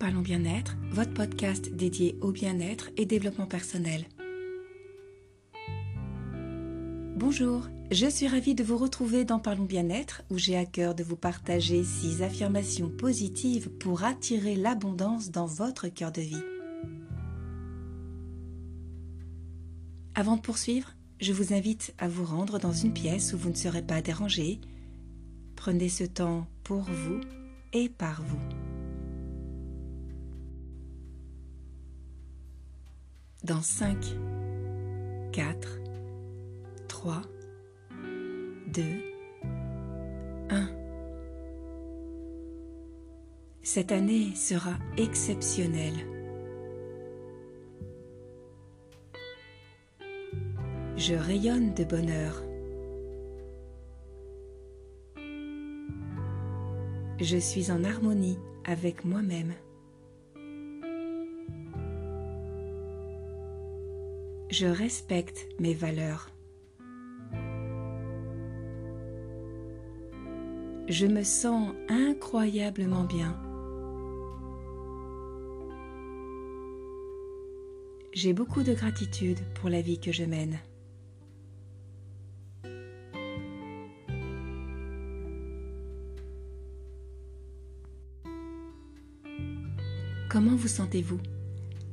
Parlons bien-être, votre podcast dédié au bien-être et développement personnel. Bonjour, je suis ravie de vous retrouver dans Parlons bien-être où j'ai à cœur de vous partager six affirmations positives pour attirer l'abondance dans votre cœur de vie. Avant de poursuivre, je vous invite à vous rendre dans une pièce où vous ne serez pas dérangé. Prenez ce temps pour vous et par vous. Dans 5, 4, 3, 2, 1. Cette année sera exceptionnelle. Je rayonne de bonheur. Je suis en harmonie avec moi-même. Je respecte mes valeurs. Je me sens incroyablement bien. J'ai beaucoup de gratitude pour la vie que je mène. Comment vous sentez-vous?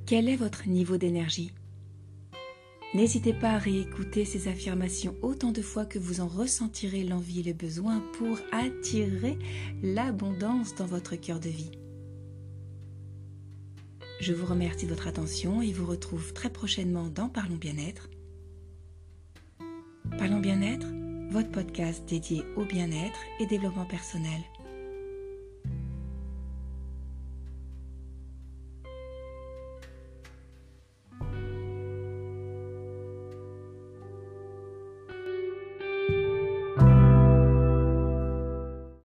Quel est votre niveau d'énergie? N'hésitez pas à réécouter ces affirmations autant de fois que vous en ressentirez l'envie et le besoin pour attirer l'abondance dans votre cœur de vie. Je vous remercie de votre attention et vous retrouve très prochainement dans Parlons bien-être. Parlons bien-être, votre podcast dédié au bien-être et développement personnel.